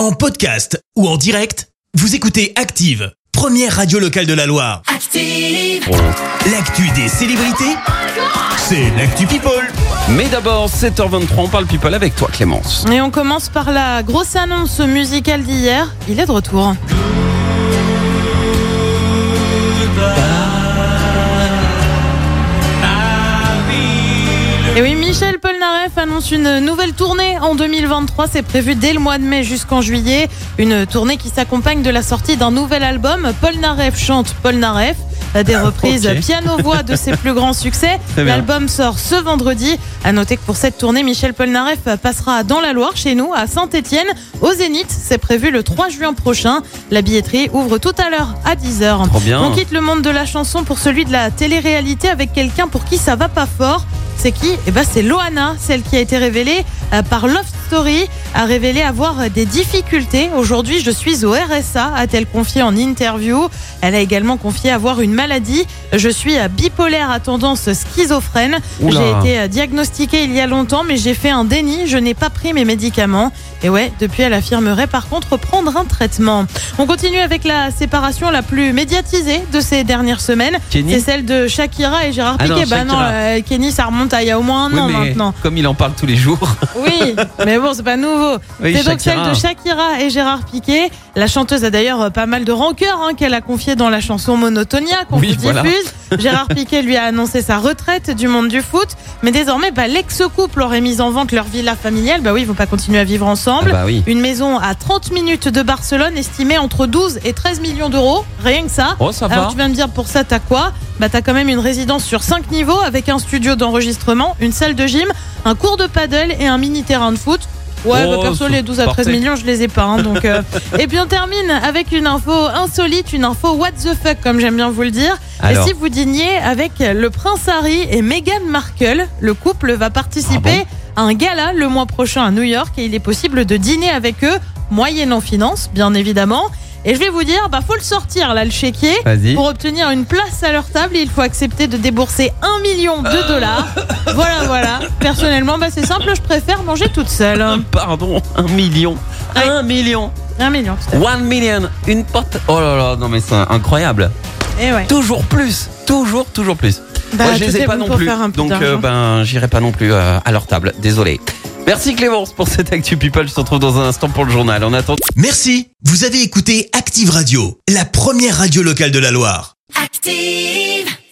En podcast ou en direct, vous écoutez Active, première radio locale de la Loire. Active. L'actu des célébrités, c'est l'actu People. Mais d'abord, 7h23, on parle people avec toi Clémence. Et on commence par la grosse annonce musicale d'hier. Il est de retour. Et oui, Michel Polnareff annonce une nouvelle tournée en 2023. C'est prévu dès le mois de mai jusqu'en juillet. Une tournée qui s'accompagne de la sortie d'un nouvel album. Polnareff chante Polnareff. Des reprises piano-voix de ses plus grands succès. L'album sort ce vendredi. À noter que pour cette tournée, Michel Polnareff passera dans la Loire, chez nous, à Saint-Étienne, au Zénith. C'est prévu le 3 juin prochain. La billetterie ouvre tout à l'heure à 10h. Trop bien. On quitte le monde de la chanson pour celui de la télé-réalité avec quelqu'un pour qui ça va pas fort. C'est qui Eh ben c'est Loana, celle qui a été révélée euh, par Love Story, a révélé avoir des difficultés. Aujourd'hui, je suis au RSA, a-t-elle confié en interview. Elle a également confié avoir une maladie. Je suis bipolaire à tendance schizophrène. J'ai été diagnostiquée il y a longtemps, mais j'ai fait un déni. Je n'ai pas pris mes médicaments. Et ouais, depuis, elle affirmerait par contre prendre un traitement. On continue avec la séparation la plus médiatisée de ces dernières semaines. C'est celle de Shakira et Gérard Ah non, Piqué. bah non, euh, Kenny, ça remonte à il y a au moins un Oui, an maintenant. comme il en parle tous les jours. Oui, mais bon, c'est pas nouveau. Oui, c'est donc celle de Shakira et Gérard Piqué. La chanteuse a d'ailleurs euh, pas mal de rancœur hein, qu'elle a confié dans la chanson Monotonia qu'on Oui, vous voilà. diffuse. Gérard Piqué lui a annoncé sa retraite du monde du foot. Mais désormais, bah, l'ex-couple aurait mis en vente leur villa familiale. Bah oui, ils vont pas continuer à vivre ensemble. Ah bah oui. Une maison à 30 minutes de Barcelone estimée entre 12 et 13 millions d'euros. Rien que ça. Oh, ça va. Alors tu vas me dire pour ça t'as quoi? Bah t'as quand même une résidence sur 5 niveaux avec un studio d'enregistrement, une salle de gym, un cours de paddle et un mini terrain de foot. Ouais, Oh, bah, perso c'est les 12 à 13 parfait. millions je les ai pas hein, donc euh. Et puis on termine avec une info insolite, une info what the fuck comme j'aime bien vous le dire. Alors. Et si vous dîniez avec le prince Harry et Meghan Markle, le couple va participer Ah à un gala le mois prochain à New York et il est possible de dîner avec eux moyennant finance bien évidemment. Et je vais vous dire, bah faut le sortir là le chéquier. Pour obtenir une place à leur table, il faut accepter de débourser un million de dollars. voilà, voilà. Personnellement, bah c'est simple, je préfère manger toute seule. Pardon, un million. Ouais. Un million. Un million. One million. Une porte. Oh là là, non mais c'est incroyable. Et ouais. Toujours plus. Toujours, toujours plus. Bah, Moi, je les ai pas bon non plus. Donc, euh, ben, j'irai pas non plus euh, à leur table. Désolé. Merci Clémence pour cette Actu People. Je te retrouve dans un instant pour le journal. En attendant. Merci, vous avez écouté Active Radio, la première radio locale de la Loire. Active.